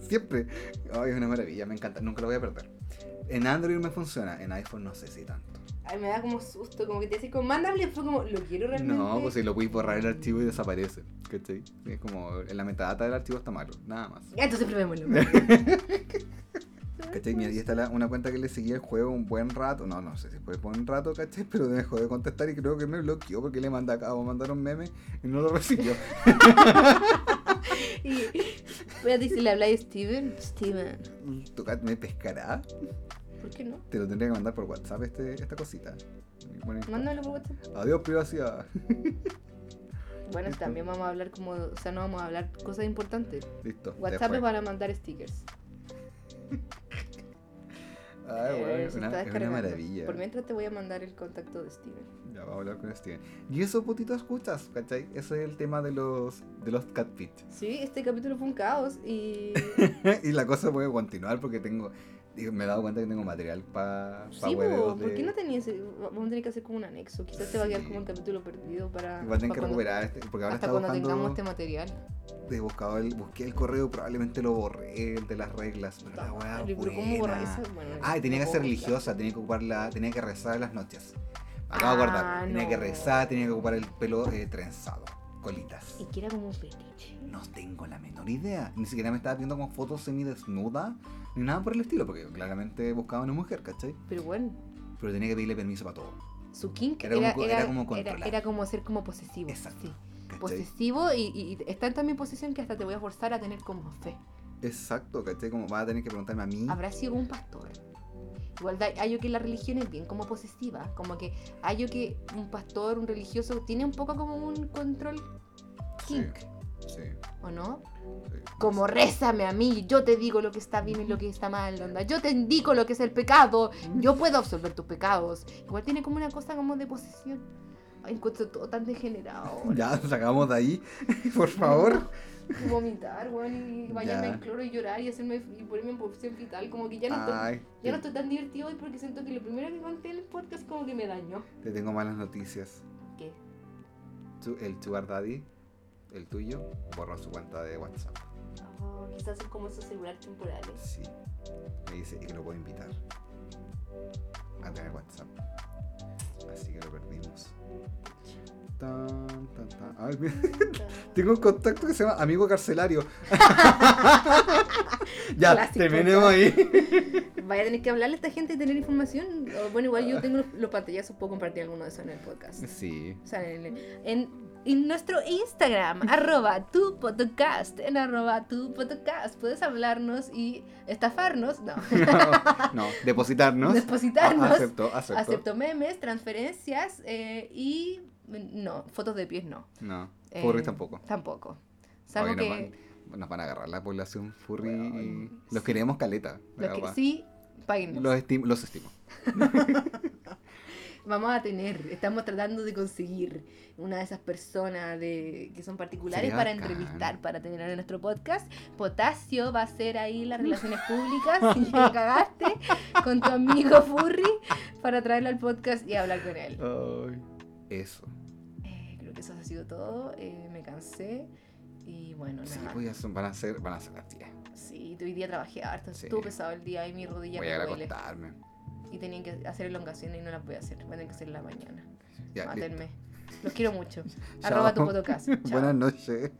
Siempre. Ay, es una maravilla, me encanta. Nunca lo voy a perder. En Android me funciona, en iPhone no sé si tanto. Ay, me da como susto, como que te decís como, y después como, lo quiero realmente. No, pues si lo puedes borrar el archivo y desaparece. ¿Cachai? Es como en la metadata del archivo está malo, nada más. Entonces probémoslo. ¿Cachai? Mira, ahí está la- una cuenta que le seguía el juego un buen rato. No, no sé si fue un rato, ¿cachai? Pero dejó de contestar y creo que me bloqueó porque le de mandar un meme y no lo recibió. y espérate, si le habláis a Steven, Steven, ¿Tu cat me pescará? ¿por qué no? Te lo tendría que mandar por WhatsApp este, esta cosita. Bueno, Mándamelo por WhatsApp. Adiós, privacidad. Bueno, Listo. también vamos a hablar como, o sea, no vamos a hablar cosas importantes. Listo. WhatsApp es para mandar stickers. Ay, Eh, bueno, es una, es una maravilla. Por mientras te voy a mandar el contacto de Steven. Ya vamos a hablar con Steven. Y eso, putito, escuchas, ¿cachai? Ese es el tema de los, de los catfish. Sí, este capítulo fue un caos y... y la cosa puede continuar porque tengo. Me he dado cuenta que tengo material para pa sí, po, ¿por qué no tenías? Vamos a tener que hacer como un anexo. Quizás te va a quedar como un capítulo perdido para... Igual tengo que recuperar este, porque ahora Hasta cuando buscando, tengamos este material. he buscado el, busqué el correo, probablemente lo borré, el de las reglas, pero la weá pero ¿cómo borrar eso? Bueno, Ah, y tenía que ser religiosa, tenía que ocupar la, tenía que rezar en las noches. Acabo de Ah, guardar, tenía que rezar, tenía que ocupar el pelo eh, trenzado, colitas. Y que era como un fetiche. No tengo la menor idea. Ni siquiera me estaba viendo como fotos semidesnuda, ni nada por el estilo, porque claramente buscaba una mujer, ¿cachai? Pero bueno, Pero tenía que pedirle permiso para todo. su kink Era era, como- era, era como era- controlar. era como ser como posesivo. Exacto. Sí. Posesivo y, y, y está en tan mi posición que hasta te voy a forzar a tener como fe. Exacto, ¿cachai? Como vas a tener que preguntarme a mí. ¿Habrá sido un pastor? Igual hay que la religión es bien como posesiva, como que hay que un pastor, un religioso, tiene un poco como un control Sí, kink, sí, ¿o no? sí. Como rézame a mí, yo te digo lo que está bien y lo que está mal, onda. Yo te indico lo que es el pecado, yo puedo absolver tus pecados. Igual tiene como una cosa como de posesión. Encuentro todo tan degenerado. Ya, sacamos de ahí, por favor. Vomitar, weón, y bañarme en cloro y llorar y hacerme y ponerme en posición fetal. Como que ya no, estoy, ya no estoy tan divertido hoy porque siento que lo primero que conté en el podcast como que me dañó. te tengo malas noticias. ¿Qué? Tu- el Sugar Daddy, el tuyo, borró su cuenta de WhatsApp. Oh, quizás son como esos celulares temporales. Sí. Me dice que lo puedo invitar a tener WhatsApp. Así que lo perdimos. Tan, tan, tan. Ay, mira, tengo un contacto que se llama Amigo Carcelario. ya, Clásico, terminemos ahí. Vaya a tener que hablarle a esta gente y tener información. Bueno, igual yo tengo los, los pantallazos, puedo compartir alguno de esos en el podcast. Sí. O sea, en, en- en nuestro Instagram, arroba tu podcast, en arroba tu podcast, puedes hablarnos y estafarnos, no, No, no, depositarnos. Depositarnos. Ah, acepto, acepto. acepto memes, transferencias eh, y no, fotos de pies no. No, Eh, furry tampoco. Tampoco. Salvo Oye, nos, que, van, nos van a agarrar la población furry y los sí. queremos caleta. los que sí, paguen. Los, estimo, los estimo. Vamos a tener, estamos tratando de conseguir una de esas personas de, que son particulares Sería para bacán. entrevistar, para tener en nuestro podcast. Potasio va a ser ahí las relaciones públicas, y ya cagaste, con tu amigo Furry, para traerlo al podcast y hablar con él. Eso. Eh, creo que eso ha sido todo, eh, me cansé y bueno, Sí, nada. pues van a ser, van a ser las 10. Sí, hoy día trabajé harto, Sí. estuvo pesado el día y mi rodilla Voy me a duele. Y tenían que hacer elongaciones y no las voy a hacer, van a tener que hacer en la mañana. Ya, listo. Mátenme. Los quiero mucho. Arroba tu podcast. Buenas noches.